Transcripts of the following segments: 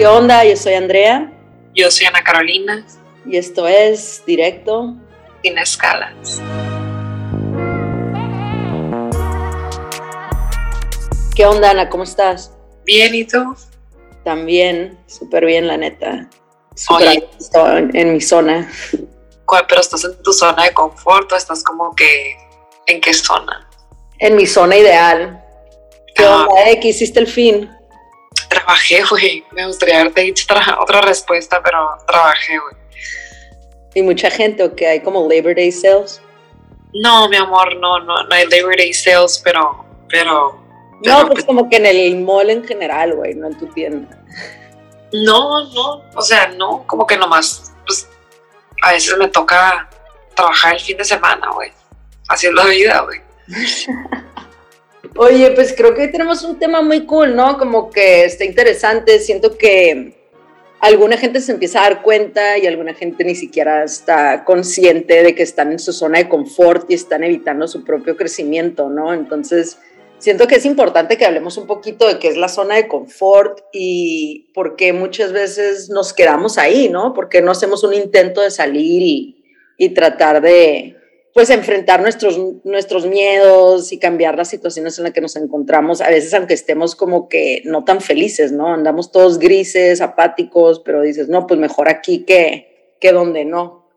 ¿Qué onda? Yo soy Andrea. Yo soy Ana Carolina. Y esto es Directo. Sin escalas. ¿Qué onda, Ana? ¿Cómo estás? Bien, ¿y tú? También, súper bien, la neta. Súper en, en mi zona. Pero estás en tu zona de confort o estás como que. ¿En qué zona? En mi zona ideal. ¿Qué ah. onda, eh? ¿Qué hiciste el fin? Trabajé, güey. Me gustaría haberte dicho otra respuesta, pero trabajé, güey. ¿Y mucha gente o que hay como Labor Day sales? No, mi amor, no, no, no hay Labor Day sales, pero, pero. no, pues como que en el mall en general, güey, no en tu tienda. No, no, o sea, no, como que nomás, pues, a veces me toca trabajar el fin de semana, güey. Así es la vida, güey. Oye, pues creo que tenemos un tema muy cool, ¿no? Como que está interesante. Siento que alguna gente se empieza a dar cuenta y alguna gente ni siquiera está consciente de que están en su zona de confort y están evitando su propio crecimiento, ¿no? Entonces, siento que es importante que hablemos un poquito de qué es la zona de confort y por qué muchas veces nos quedamos ahí, ¿no? Porque no hacemos un intento de salir y, y tratar de, pues enfrentar nuestros, nuestros miedos y cambiar las situaciones en las que nos encontramos, a veces aunque estemos como que no tan felices, ¿no? Andamos todos grises, apáticos, pero dices, no, pues mejor aquí que, que donde no.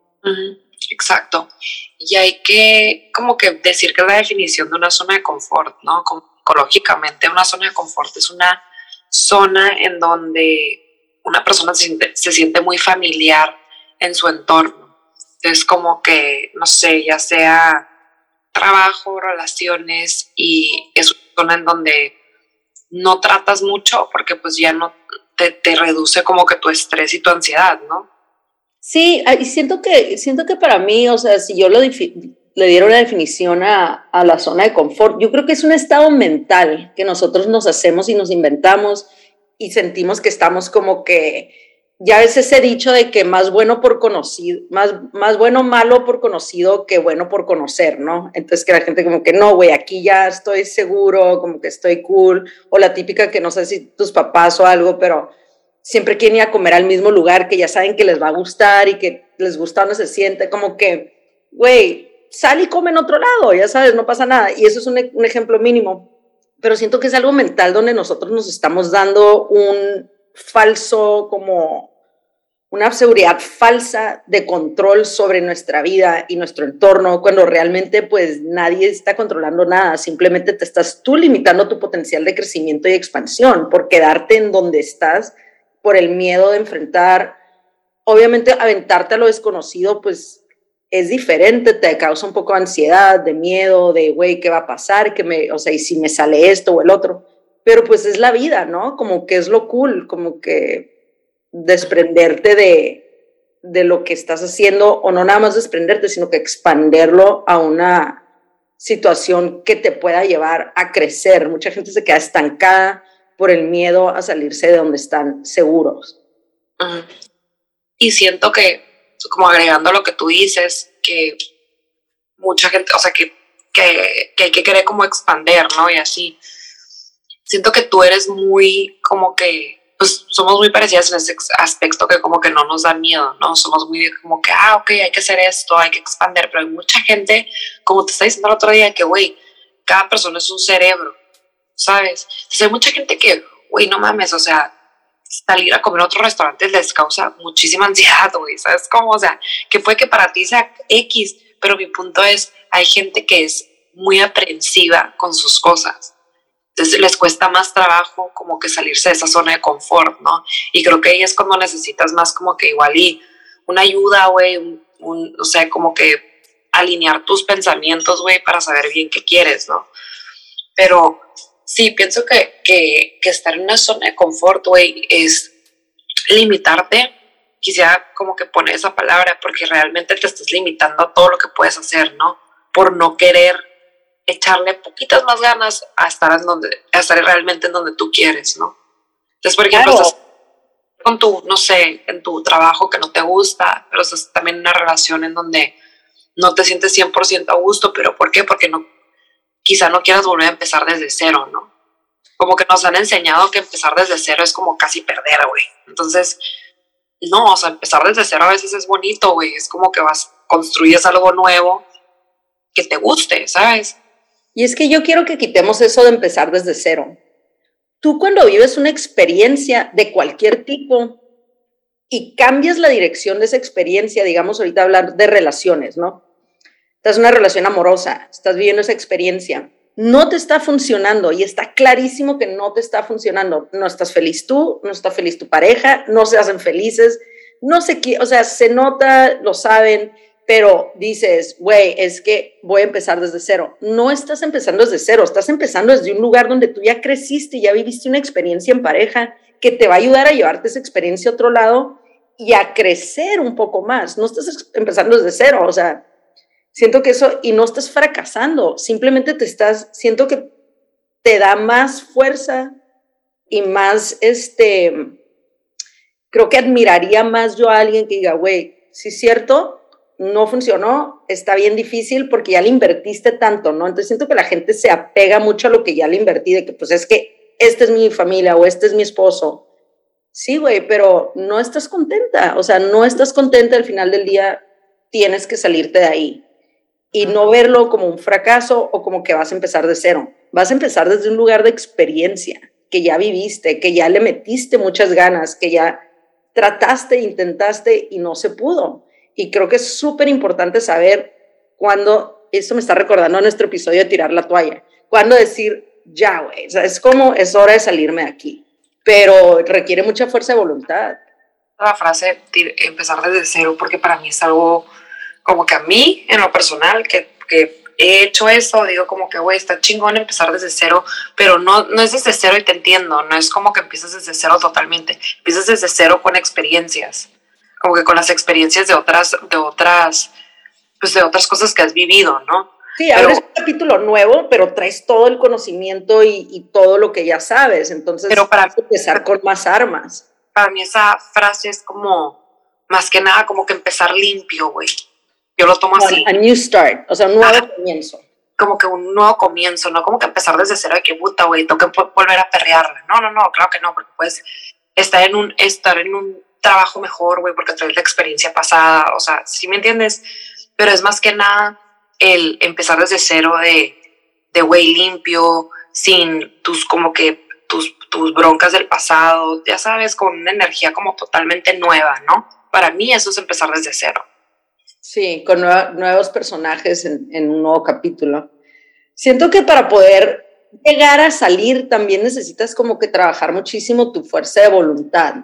Exacto. Y hay que como que decir que la definición de una zona de confort, ¿no? Ecológicamente una zona de confort es una zona en donde una persona se siente, se siente muy familiar en su entorno es como que, no sé, ya sea trabajo, relaciones y es una en donde no tratas mucho porque pues ya no te, reduce como que tu estrés y tu ansiedad, ¿no? Sí, y siento que, siento que para mí, o sea, si yo le diera una definición a, a la zona de confort, yo creo que es un estado mental que nosotros nos hacemos y nos inventamos y sentimos que estamos como que ya es ese dicho de que más bueno por conocido, más, más bueno malo por conocido que bueno por conocer, ¿no? Entonces que la gente como que no, güey, aquí ya estoy seguro, como que estoy cool, o la típica que no sé si tus papás o algo, pero siempre quieren ir a comer al mismo lugar que ya saben que les va a gustar y que les gusta donde se siente, como que, güey, sal y come en otro lado, ya sabes, no pasa nada. Y eso es un, un ejemplo mínimo, pero siento que es algo mental donde nosotros nos estamos dando un falso como una seguridad falsa de control sobre nuestra vida y nuestro entorno, cuando realmente pues nadie está controlando nada, simplemente te estás tú limitando tu potencial de crecimiento y expansión por quedarte en donde estás, por el miedo de enfrentar, obviamente aventarte a lo desconocido pues es diferente, te causa un poco de ansiedad, de miedo, de güey, ¿qué va a pasar? que me, o sea, y si me sale esto o el otro, pero pues es la vida, ¿no? Como que es lo cool, como que desprenderte de, de lo que estás haciendo, o no nada más desprenderte, sino que expanderlo a una situación que te pueda llevar a crecer. Mucha gente se queda estancada por el miedo a salirse de donde están seguros. Y siento que, como agregando lo que tú dices, que mucha gente, o sea, que, que, que hay que querer como expander, ¿no? Y así. Siento que tú eres muy como que pues somos muy parecidas en ese aspecto que como que no nos da miedo, ¿no? Somos muy como que, ah, ok, hay que hacer esto, hay que expandir, pero hay mucha gente, como te está diciendo el otro día, que, güey, cada persona es un cerebro, ¿sabes? Entonces hay mucha gente que, güey, no mames, o sea, salir a comer a otros restaurantes les causa muchísima ansiedad, güey, ¿sabes cómo? O sea, que puede que para ti sea X, pero mi punto es, hay gente que es muy aprensiva con sus cosas entonces les cuesta más trabajo como que salirse de esa zona de confort, ¿no? Y creo que ahí es cuando necesitas más como que igual una ayuda, güey, un, o sea, como que alinear tus pensamientos, güey, para saber bien qué quieres, ¿no? Pero sí, pienso que, que, que estar en una zona de confort, güey, es limitarte. Quisiera como que poner esa palabra porque realmente te estás limitando a todo lo que puedes hacer, ¿no? Por no querer echarle poquitas más ganas a estar, en donde, a estar realmente en donde tú quieres, ¿no? Entonces, por ejemplo, estás con tu, no sé, en tu trabajo que no te gusta, pero estás también en una relación en donde no te sientes 100% a gusto, pero ¿por qué? Porque no, quizá no quieras volver a empezar desde cero, ¿no? como que nos han enseñado que empezar desde cero es como casi perder, güey. Entonces, no, o sea, empezar desde cero a veces es bonito, güey. Es como que vas, construyes algo nuevo que te guste, ¿sabes? Y es que yo quiero que quitemos eso de empezar desde cero. Tú cuando vives una experiencia de cualquier tipo y cambias la dirección de esa experiencia, digamos ahorita hablar de relaciones, ¿no? Estás en una relación amorosa, estás viviendo esa experiencia, no te está funcionando y está clarísimo que no te está funcionando. No estás feliz tú, no está feliz tu pareja, no se hacen felices, no sé qué, o sea, se nota, lo saben, pero dices, güey, es que voy a empezar desde cero. No estás empezando desde cero, estás empezando desde un lugar donde tú ya creciste, ya viviste una experiencia en pareja que te va a ayudar a llevarte esa experiencia a otro lado y a crecer un poco más. No estás empezando desde cero, o sea, siento que eso, y no estás fracasando, simplemente te estás, siento que te da más fuerza y más, este, creo que admiraría más yo a alguien que diga, güey, sí es cierto, no funcionó, está bien difícil porque ya le invertiste tanto, ¿no? Entonces siento que la gente se apega mucho a lo que ya le invertí, de que pues es que esta es mi familia o este es mi esposo. Sí, güey, pero no estás contenta, o sea, no estás contenta al final del día, tienes que salirte de ahí y no verlo como un fracaso o como que vas a empezar de cero. Vas a empezar desde un lugar de experiencia, que ya viviste, que ya le metiste muchas ganas, que ya trataste, intentaste y no se pudo. Y creo que es súper importante saber cuándo, esto me está recordando nuestro episodio de tirar la toalla, cuándo decir, ya, güey, o sea, es como, es hora de salirme de aquí, pero requiere mucha fuerza de voluntad. La frase, empezar desde cero, porque para mí es algo como que a mí, en lo personal, que, que he hecho eso, digo como que, güey, está chingón empezar desde cero, pero no, no es desde cero y te entiendo, no es como que empiezas desde cero totalmente, empiezas desde cero con experiencias, como que con las experiencias de otras, de otras, pues de otras cosas que has vivido, ¿no? Sí, ahora es un capítulo nuevo, pero traes todo el conocimiento y, y todo lo que ya sabes, entonces pero para empezar con más armas. Para mí esa frase es como, más que nada, como que empezar limpio, güey. Yo lo tomo así. A new start, o sea, un nuevo comienzo. Como que un nuevo comienzo, no como que empezar desde cero de que puta, güey, tengo que volver a perrearla. No, no, no, claro que no, porque puedes estar en un, estar en un trabajo mejor, güey, porque traes la experiencia pasada, o sea, si me entiendes? Pero es más que nada el empezar desde cero de, de güey limpio, sin tus como que tus, tus broncas del pasado, ya sabes, con una energía como totalmente nueva, ¿no? Para mí eso es empezar desde cero. Sí, con nuevos personajes en, un nuevo capítulo. Siento que para poder llegar a salir también necesitas como que trabajar muchísimo tu fuerza de voluntad.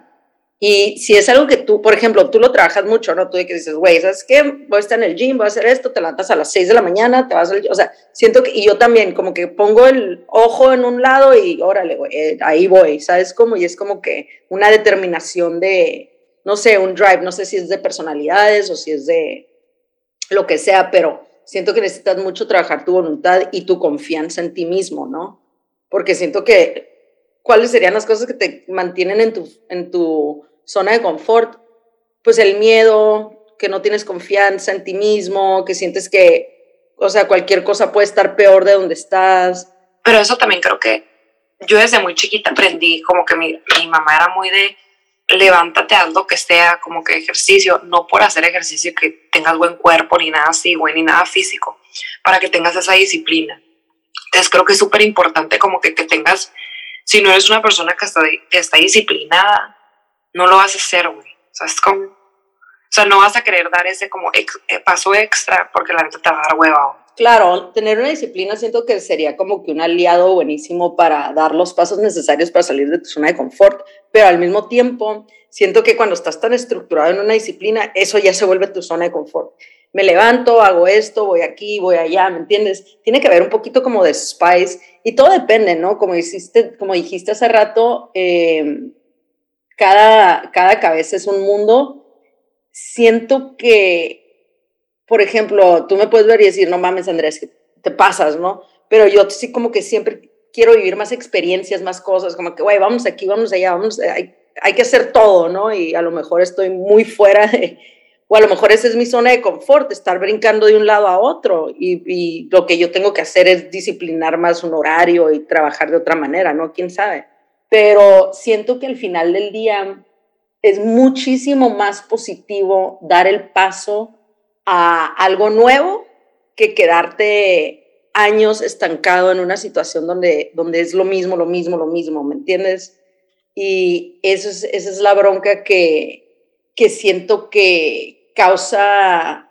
Y si es algo que tú, por ejemplo, tú lo trabajas mucho, ¿no? Tú de que dices, güey, ¿sabes qué? Voy a estar en el gym, voy a hacer esto, te levantas a las 6 de la mañana, te vas al O sea, siento que, y yo también, como que pongo el ojo en un lado y órale, güey, eh, ahí voy, ¿sabes cómo? Y es como que una determinación de, no sé, un drive, no sé si es de personalidades o si es de, lo que sea, pero siento que necesitas mucho trabajar tu voluntad y tu confianza en ti mismo, ¿no? Porque siento que, ¿cuáles serían las cosas que te mantienen en tu, en tu zona de confort? Pues el miedo, que no tienes confianza en ti mismo, que sientes que, o sea, cualquier cosa puede estar peor de donde estás. Pero eso también creo que yo desde muy chiquita aprendí, como que mi, mi mamá era muy de levántate, haz lo que sea, como que ejercicio, no por hacer ejercicio que tengas buen cuerpo ni nada así, güey, ni nada físico, para que tengas esa disciplina. Entonces creo que es súper importante como que, que tengas, si no eres una persona que está, que está disciplinada, no lo vas a hacer, güey. O sea, es como, o sea, no vas a querer dar ese como eh, paso extra porque la neta te va a dar hueva. Claro, tener una disciplina siento que sería como que un aliado buenísimo para dar los pasos necesarios para salir de tu zona de confort, pero al mismo tiempo siento que cuando estás tan estructurado en una disciplina, eso ya se vuelve tu zona de confort. Me levanto, hago esto, voy aquí, voy allá, ¿me entiendes? Tiene que haber un poquito como de spice y todo depende, ¿no? Como, hiciste, como dijiste hace rato, eh, cada, cada cabeza es un mundo. Siento que por ejemplo, tú me puedes ver y decir, no mames, Andrés, te pasas, ¿no? Pero yo sí como que siempre quiero vivir más experiencias, más cosas, como que, güey, vamos aquí, vamos allá, vamos, hay, hay, que hacer todo, ¿no? Y a lo mejor estoy muy fuera de, o a lo mejor esa es mi zona de confort, estar brincando de un lado a otro y, y, lo que yo tengo que hacer es disciplinar más un horario y trabajar de otra manera, ¿no? ¿Quién sabe? Pero siento que al final del día es muchísimo más positivo dar el paso a algo nuevo que quedarte años estancado en una situación donde, donde es lo mismo, lo mismo, lo mismo, ¿me entiendes? Y eso es, esa es la bronca que, que siento que, causa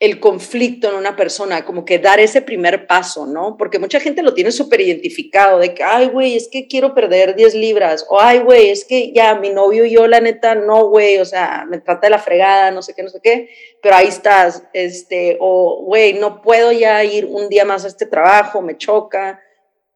el conflicto en una persona, como que dar ese primer paso, ¿no? Porque mucha gente lo tiene súper identificado, de que, ay, güey, es que quiero perder 10 libras, o ay, güey, es que ya mi novio y yo, la neta, no, güey, o sea, me trata de la fregada, no sé qué, no sé qué, pero ahí estás, este, o, güey, no puedo ya ir un día más a este trabajo, me choca,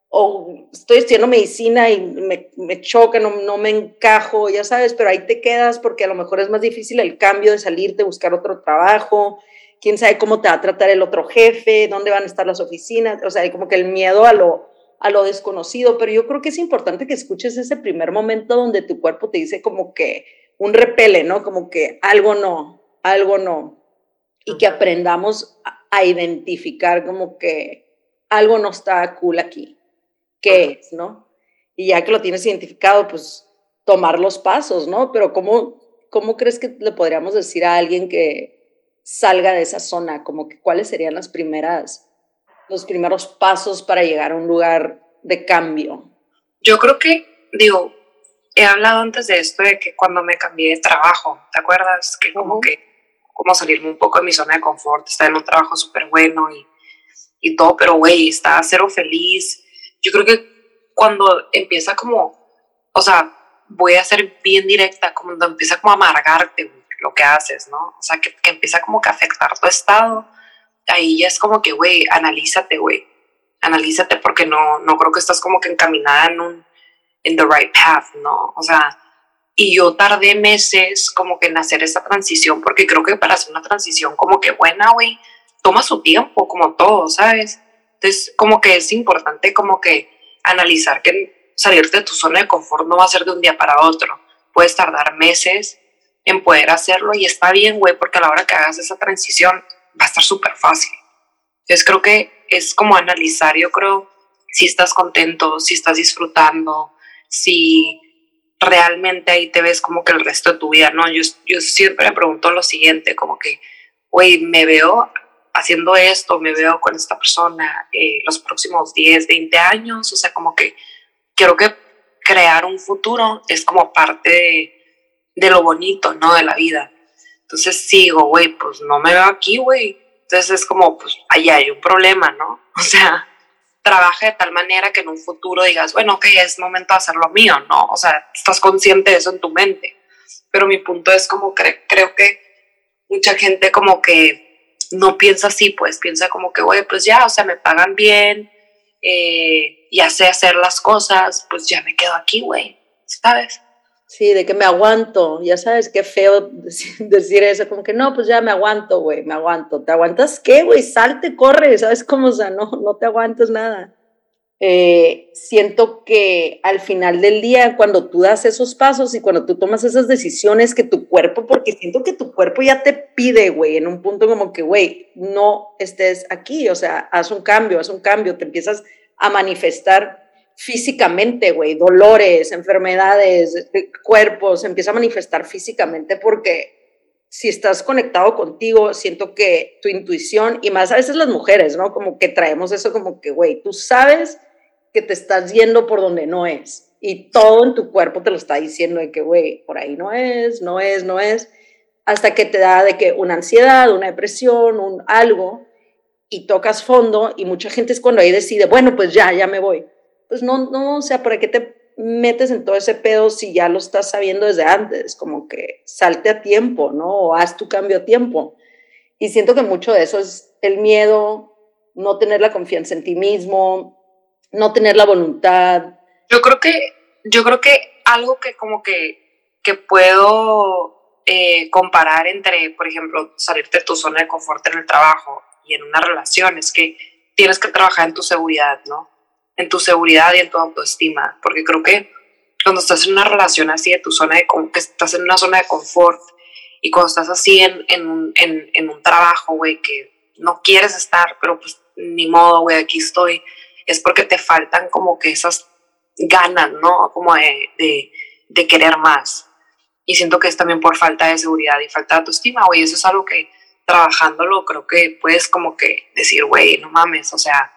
o estoy estudiando medicina y me, me choca, no, no, me encajo, ya sabes, pero ahí te quedas porque a lo mejor es más difícil el cambio de salirte, buscar otro trabajo, quién sabe cómo te va a tratar el otro jefe, dónde van a estar las oficinas, o sea, hay como que el miedo a lo, a lo desconocido, pero yo creo que es importante que escuches ese primer momento donde tu cuerpo te dice como que un repele, ¿no? Como que algo no, algo no, y que aprendamos a identificar como que algo no está cool aquí qué es, ¿no? Y ya que lo tienes identificado, pues tomar los pasos, ¿no? Pero ¿cómo, cómo crees que le podríamos decir a alguien que salga de esa zona? Como que cuáles serían las primeras, los primeros pasos para llegar a un lugar de cambio. Yo creo que, digo, he hablado antes de esto, de que cuando me cambié de trabajo, ¿te acuerdas? Que como que, como salirme un poco de mi zona de confort, estar en un trabajo súper bueno y, y todo, pero güey, estaba cero feliz, yo creo que cuando empieza como, o sea, voy a ser bien directa, cuando empieza como a amargarte lo que haces, ¿no? O sea, que, que empieza como que a afectar tu estado, ahí ya es como que, güey, analízate, güey, analízate porque no, no creo que estás como que encaminada en un, en the right path, ¿no? O sea, y yo tardé meses como que en hacer esa transición, porque creo que para hacer una transición como que buena, güey, toma su tiempo, como todo, ¿sabes? Entonces, como que es importante como que analizar que salirte de tu zona de confort no va a ser de un día para otro. Puedes tardar meses en poder hacerlo y está bien, güey, porque a la hora que hagas esa transición va a estar súper fácil. Entonces, creo que es como analizar, yo creo, si estás contento, si estás disfrutando, si realmente ahí te ves como que el resto de tu vida, ¿no? Yo, yo siempre me pregunto lo siguiente, como que, güey, me veo haciendo esto, me veo con esta persona eh, los próximos 10, 20 años, o sea, como que creo que crear un futuro es como parte de, de lo bonito, ¿no? De la vida. Entonces sigo, güey, pues no me veo aquí, güey. Entonces es como, pues ahí hay un problema, ¿no? O sea, trabaja de tal manera que en un futuro digas, bueno, ok, es momento de hacer lo mío, ¿no? O sea, estás consciente de eso en tu mente. Pero mi punto es como, creo que mucha gente como que no piensa así, pues piensa como que, güey, pues ya, o sea, me pagan bien, eh, ya sé hacer las cosas, pues ya me quedo aquí, güey, ¿sabes? Sí, de que me aguanto, ya sabes qué feo decir eso, como que no, pues ya me aguanto, güey, me aguanto. ¿Te aguantas qué, güey? Salte, corre, ¿sabes cómo? O sea, no, no te aguantas nada. Eh, siento que al final del día, cuando tú das esos pasos y cuando tú tomas esas decisiones que tu cuerpo, porque siento que tu cuerpo ya te pide, güey, en un punto como que, güey, no estés aquí, o sea, haz un cambio, haz un cambio, te empiezas a manifestar físicamente, güey, dolores, enfermedades, cuerpos, se empieza a manifestar físicamente porque si estás conectado contigo, siento que tu intuición, y más a veces las mujeres, ¿no? Como que traemos eso como que, güey, tú sabes que te estás yendo por donde no es. Y todo en tu cuerpo te lo está diciendo de que, güey, por ahí no es, no es, no es. Hasta que te da de que una ansiedad, una depresión, un algo, y tocas fondo, y mucha gente es cuando ahí decide, bueno, pues ya, ya me voy. Pues no, no, o sea, ¿para qué te metes en todo ese pedo si ya lo estás sabiendo desde antes? Como que salte a tiempo, ¿no? O haz tu cambio a tiempo. Y siento que mucho de eso es el miedo, no tener la confianza en ti mismo, no tener la voluntad. Yo creo que, yo creo que algo que como que, que puedo eh, comparar entre, por ejemplo, salirte de tu zona de confort en el trabajo y en una relación es que tienes que trabajar en tu seguridad, ¿no? En tu seguridad y en tu autoestima, porque creo que cuando estás en una relación así de tu zona de que estás en una zona de confort Y cuando estás así en, en, un, en, un trabajo, güey, que no quieres estar, pero pues ni modo, güey, aquí estoy, es porque te faltan como que esas ganas, ¿no? Como de, de, de querer más. Y siento que es también por falta de seguridad y falta de autoestima, güey. Eso es algo que trabajándolo creo que puedes como que decir, güey, no mames, o sea,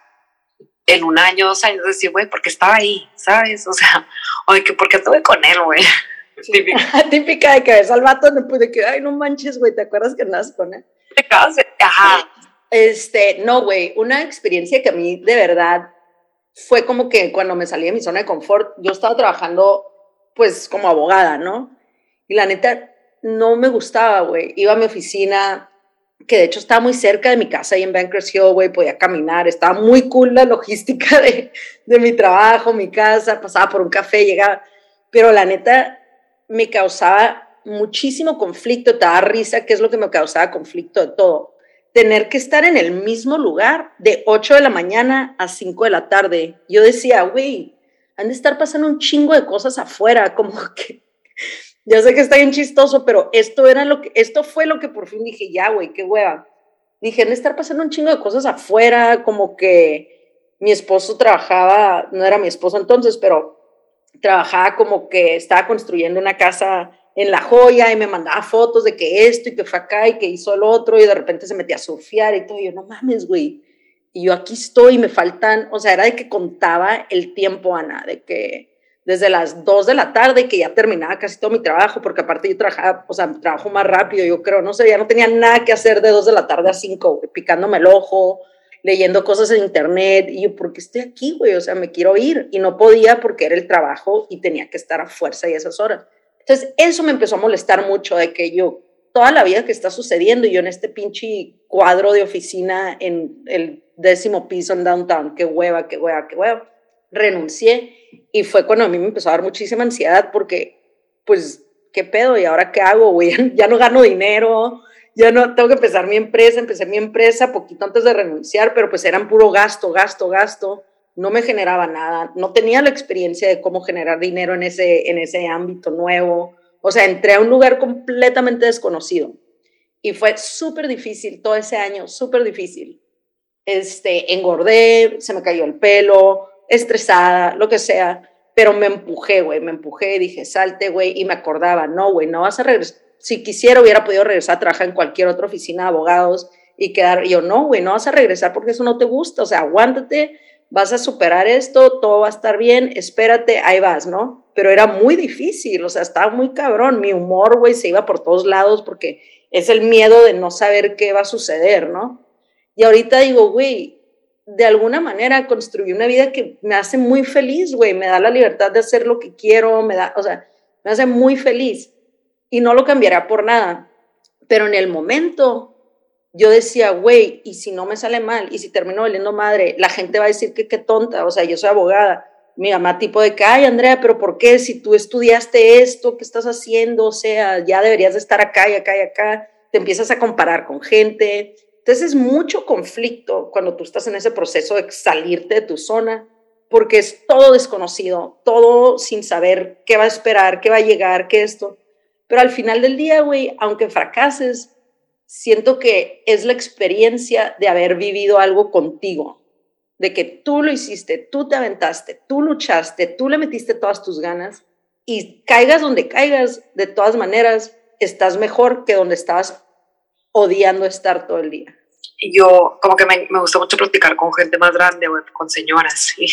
en un año, dos años, decir, güey, porque estaba ahí, ¿sabes? O sea, o de que porque estuve con él, güey. Típica. Típica de que ves al vato, de que, ay, no manches, güey, ¿te acuerdas que andas con él? Ajá. Este, no, güey, una experiencia que a mí de verdad fue como que cuando me salí de mi zona de confort, yo estaba trabajando pues como abogada, ¿no? Y la neta no me gustaba, güey. Iba a mi oficina, que de hecho estaba muy cerca de mi casa ahí en Bankers Hill, güey, podía caminar, estaba muy cool la logística de, de mi trabajo, mi casa, pasaba por un café, llegaba, pero la neta me causaba muchísimo conflicto, te da risa, que es lo que me causaba conflicto de todo. Tener que estar en el mismo lugar de 8 de la mañana a 5 de la tarde. Yo decía, güey, han de estar pasando un chingo de cosas afuera, como que ya sé que está bien chistoso, pero esto era lo que, esto fue lo que por fin dije, ya, güey, qué hueva. Dije, de estar pasando un chingo de cosas afuera, como que mi esposo trabajaba, no era mi esposo entonces, pero trabajaba como que estaba construyendo una casa en La Joya y me mandaba fotos de que esto y que fue acá y que hizo el otro y de repente se metía a surfear y todo. Y yo, no mames, güey. Y yo aquí estoy, me faltan, o sea, era de que contaba el tiempo, Ana, de que desde las 2 de la tarde que ya terminaba casi todo mi trabajo, porque aparte yo trabajaba, o sea, trabajo más rápido, yo creo, no sé, ya no tenía nada que hacer de 2 de la tarde a 5, picándome el ojo, leyendo cosas en internet, y yo, ¿por qué estoy aquí, güey? O sea, me quiero ir, y no podía porque era el trabajo y tenía que estar a fuerza y esas horas. Entonces, eso me empezó a molestar mucho de que yo, toda la vida que está sucediendo, y yo en este pinche cuadro de oficina en el décimo piso en downtown, qué hueva, qué hueva, qué hueva, renuncié y fue cuando a mí me empezó a dar muchísima ansiedad porque, pues, ¿qué pedo? ¿Y ahora qué hago, güey? Ya no gano dinero, ya no tengo que empezar mi empresa, empecé mi empresa poquito antes de renunciar, pero pues eran puro gasto, gasto, gasto no me generaba nada, no tenía la experiencia de cómo generar dinero en ese, en ese ámbito nuevo. O sea, entré a un lugar completamente desconocido y fue súper difícil todo ese año, súper difícil. Este, engordé, se me cayó el pelo, estresada, lo que sea, pero me empujé, güey, me empujé, dije, salte, güey, y me acordaba, no, güey, no vas a regresar. Si quisiera, hubiera podido regresar a trabajar en cualquier otra oficina de abogados y quedar, yo, no, güey, no vas a regresar porque eso no te gusta, o sea, aguántate, vas a superar esto, todo va a estar bien, espérate, ahí vas, ¿no? Pero era muy difícil, o sea, estaba muy cabrón, mi humor, güey, se iba por todos lados porque es el miedo de no saber qué va a suceder, ¿no? Y ahorita digo, güey, de alguna manera construí una vida que me hace muy feliz, güey, me da la libertad de hacer lo que quiero, me da, o sea, me hace muy feliz y no lo cambiará por nada. Pero en el momento yo decía, güey, y si no me sale mal, y si termino valiendo madre, la gente va a decir que qué tonta, o sea, yo soy abogada. Mi mamá tipo de que, ay, Andrea, pero ¿por qué? Si tú estudiaste esto, ¿qué estás haciendo? O sea, ya deberías de estar acá y acá y acá. Te empiezas a comparar con gente. Entonces es mucho conflicto cuando tú estás en ese proceso de salirte de tu zona, porque es todo desconocido, todo sin saber qué va a esperar, qué va a llegar, qué esto. Pero al final del día, güey, aunque fracases, siento que es la experiencia de haber vivido algo contigo, de que tú lo hiciste, tú te aventaste, tú luchaste, tú le metiste todas tus ganas y caigas donde caigas, de todas maneras, estás mejor que donde estabas odiando estar todo el día. Yo, como que me, me gusta mucho platicar con gente más grande, con señoras.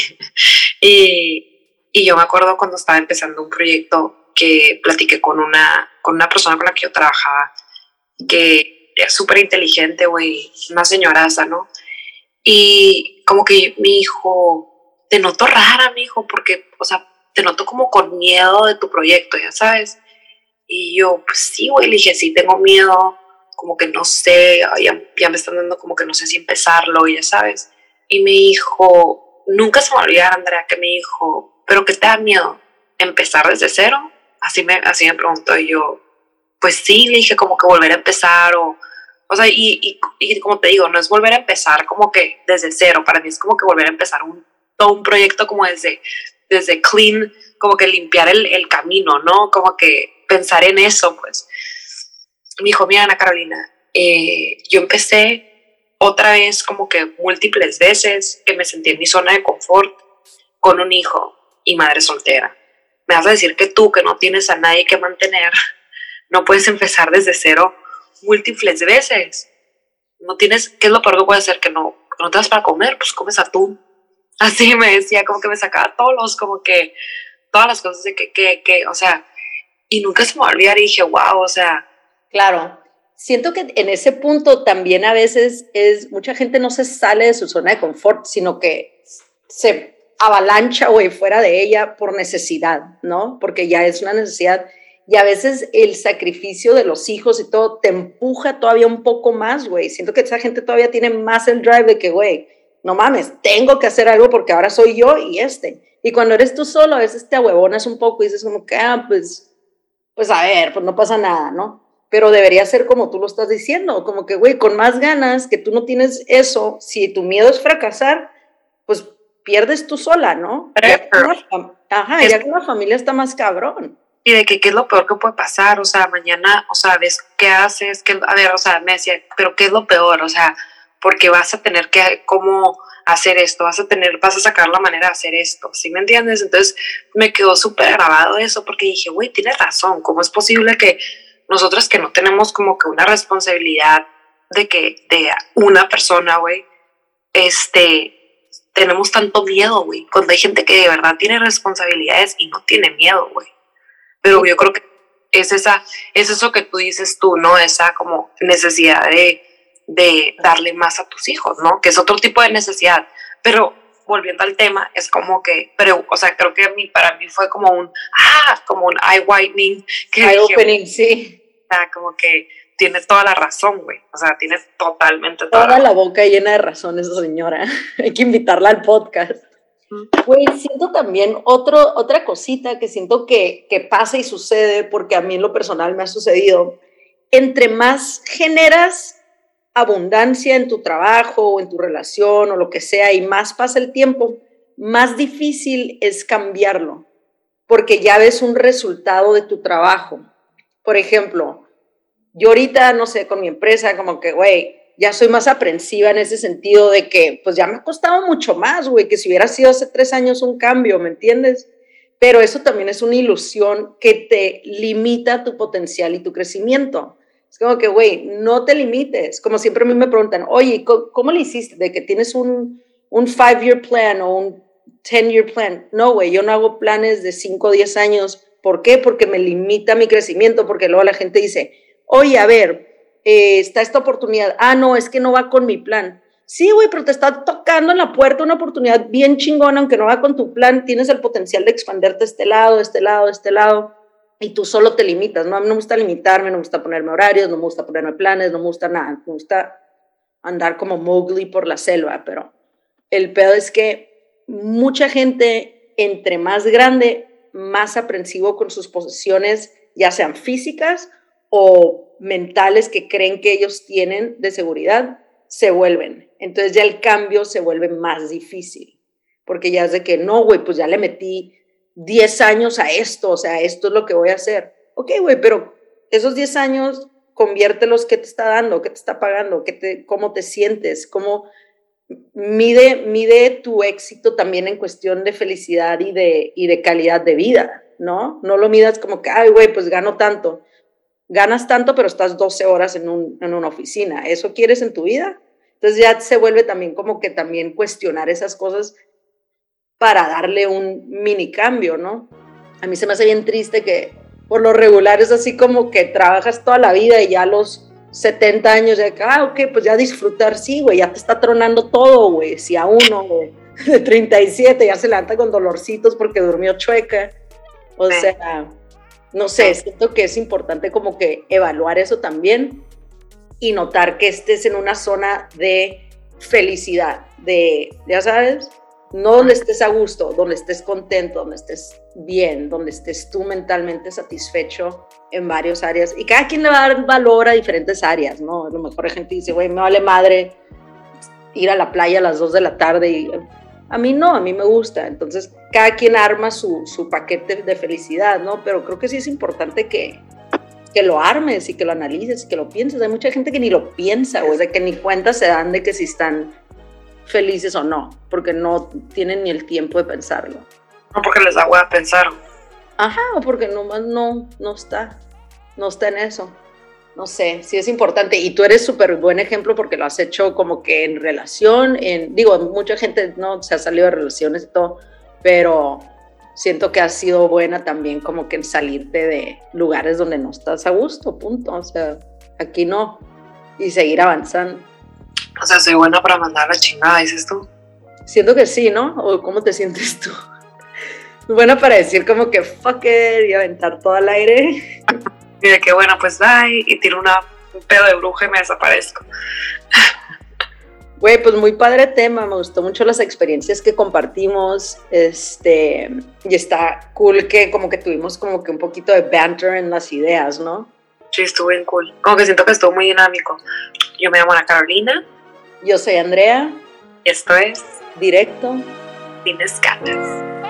Y, y yo me acuerdo cuando estaba empezando un proyecto que platiqué con una, con una persona con la que yo trabajaba, que es súper inteligente, güey, una señoraza, ¿no? Y como que mi hijo, te noto rara, mi hijo, porque, o sea, te noto como con miedo de tu proyecto, ya sabes. Y yo, pues sí, güey, le dije, sí, tengo miedo, como que no sé, ya, ya me están dando como que no sé si empezarlo, ya sabes. Y mi hijo, nunca se me olvidar, Andrea, que mi hijo, ¿pero qué te da miedo? ¿Empezar desde cero? Así me, así me preguntó y yo, pues sí, le dije como que volver a empezar o, o sea, y, y, como te digo, no es volver a empezar como que desde cero, para mí es como que volver a empezar un, todo un proyecto como desde, desde clean, como que limpiar el, el camino, ¿no? Como que pensar en eso, pues. Me dijo, mira Ana Carolina, eh, yo empecé otra vez como que múltiples veces que me sentí en mi zona de confort con un hijo y madre soltera. Me vas a decir que tú, que no tienes a nadie que mantener, no puedes empezar desde cero múltiples veces. No tienes, ¿qué es lo peor que puede ser? Que no, no te das para comer, pues comes atún. Así me decía, como que me sacaba todos los, como que, todas las cosas de que, que, que, o sea, y nunca se me va y dije, wow, o sea. Claro, siento que en ese punto también a veces es, mucha gente no se sale de su zona de confort, sino que se avalancha, güey, fuera de ella por necesidad, ¿no? Porque ya es una necesidad. Y a veces el sacrificio de los hijos y todo te empuja todavía un poco más, güey. Siento que esa gente todavía tiene más el drive de que, güey, no mames, tengo que hacer algo porque ahora soy yo y este. Y cuando eres tú solo, a veces te ahuevonas un poco y dices como que, ah, pues, pues a ver, pues no pasa nada, ¿no? Pero debería ser como tú lo estás diciendo, como que, güey, con más ganas, que tú no tienes eso, si tu miedo es fracasar, pues pierdes tú sola, ¿no? ajá, ya que la familia está más cabrón. Y de que qué es lo peor que puede pasar, o sea, mañana, o sea, ves qué haces, que, a ver, o sea, me decía, pero qué es lo peor, o sea, porque vas a tener que, cómo hacer esto, vas a tener, vas a sacar la manera de hacer esto, ¿sí me entiendes? Entonces me quedó súper grabado eso porque dije, güey, tienes razón, ¿cómo es posible que nosotras que no tenemos como que una responsabilidad de que, de una persona, güey, este, tenemos tanto miedo, güey, cuando hay gente que de verdad tiene responsabilidades y no tiene miedo, güey. Pero yo creo que es esa, es eso que tú dices tú, ¿no? Esa como necesidad de, de darle más a tus hijos, ¿no? Que es otro tipo de necesidad. Pero volviendo al tema, es como que, pero, o sea, creo que a mí, para mí fue como un, ah, como un eye whitening. eye opening, sí. Sea, como que tiene toda la razón, güey. O sea, tiene totalmente toda, toda la, boca llena de razón esa señora. Hay que invitarla al podcast. Güey, siento también otro, otra cosita que siento que, que pasa y sucede, porque a mí en lo personal me ha sucedido. Entre más generas abundancia en tu trabajo o en tu relación o lo que sea y más pasa el tiempo, más difícil es cambiarlo, porque ya ves un resultado de tu trabajo. Por ejemplo, yo ahorita, no sé, con mi empresa, como que, güey, ya soy más aprensiva en ese sentido de que, pues ya me ha costado mucho más, güey, que si hubiera sido hace tres años un cambio, ¿me entiendes? Pero eso también es una ilusión que te limita tu potencial y tu crecimiento. Es como que, güey, no te limites. Como siempre a mí me preguntan, oye, ¿cómo, le hiciste? De que tienes un, un five-year plan o un ten-year plan. No, güey, yo no hago planes de cinco o diez años. ¿Por qué? Porque me limita mi crecimiento, porque luego la gente dice, oye, a ver, eh, está esta oportunidad. Ah, no, es que no va con mi plan. Sí, güey, pero te está tocando en la puerta una oportunidad bien chingona, aunque no va con tu plan, tienes el potencial de expanderte este lado, este lado, este lado, y tú solo te limitas. A no me gusta limitarme, no me gusta ponerme horarios, no me gusta ponerme planes, no me gusta nada, me gusta andar como Mowgli por la selva, pero el pedo es que mucha gente, entre más grande, más aprensivo con sus posesiones, ya sean físicas o mentales que creen que ellos tienen de seguridad, se vuelven. Entonces ya el cambio se vuelve más difícil, porque ya es de que no, güey, pues ya le metí 10 años a esto, o sea, esto es lo que voy a hacer. Ok, güey, pero esos 10 años, conviértelos, ¿qué te está dando? ¿Qué te está pagando? ¿Qué te, ¿Cómo te sientes? ¿Cómo mide, mide tu éxito también en cuestión de felicidad y de, y de calidad de vida, ¿no? No lo midas como que, ay, güey, pues gano tanto ganas tanto, pero estás 12 horas en, un, en una oficina. ¿Eso quieres en tu vida? Entonces ya se vuelve también como que también cuestionar esas cosas para darle un mini cambio, ¿no? A mí se me hace bien triste que por lo regular es así como que trabajas toda la vida y ya a los 70 años ya, ah, ok, pues ya disfrutar, sí, güey, ya te está tronando todo, güey. Si a uno, de 37 ya se levanta con dolorcitos porque durmió chueca. O sea, no sé, siento que es importante como que evaluar eso también y notar que estés en una zona de felicidad, de, ya sabes, no donde estés a gusto, donde estés contento, donde estés bien, donde estés tú mentalmente satisfecho en varias áreas. Y cada quien le va a dar valor a diferentes áreas, ¿no? A lo mejor hay gente dice, güey, me vale madre ir a la playa a las 2 de la tarde y a mí no, a mí me gusta. Entonces, cada quien arma su, su paquete de felicidad, ¿no? Pero creo que sí es importante que, que lo armes y que lo analices y que lo pienses. Hay mucha gente que ni lo piensa, o de que ni cuenta se dan de que si están felices o no, porque no tienen ni el tiempo de pensarlo. No porque les da hueá pensar. Ajá, o porque nomás no, no está, no está en eso. No sé, sí es importante. Y tú eres súper buen ejemplo porque lo has hecho como que en relación, en, digo, mucha gente no se ha salido de relaciones y todo, pero siento que has sido buena también como que salirte de lugares donde no estás a gusto, punto. O sea, aquí no. Y seguir avanzando. O sea, soy buena para mandar la chingada, dices tú. Siento que sí, ¿no? ¿O cómo te sientes tú? Buena para decir como que fuck it y aventar todo al aire. Y de que bueno, pues bye, y tiro una, un pedo de bruja y me desaparezco. Güey, pues muy padre tema, me gustó mucho las experiencias que compartimos, este, y está cool que como que tuvimos como que un poquito de banter en las ideas, ¿no? Sí, estuvo bien cool. Como que siento que estuvo muy dinámico. Yo me llamo Ana Carolina. Yo soy Andrea. Y esto es Directo. Tienes Gatas.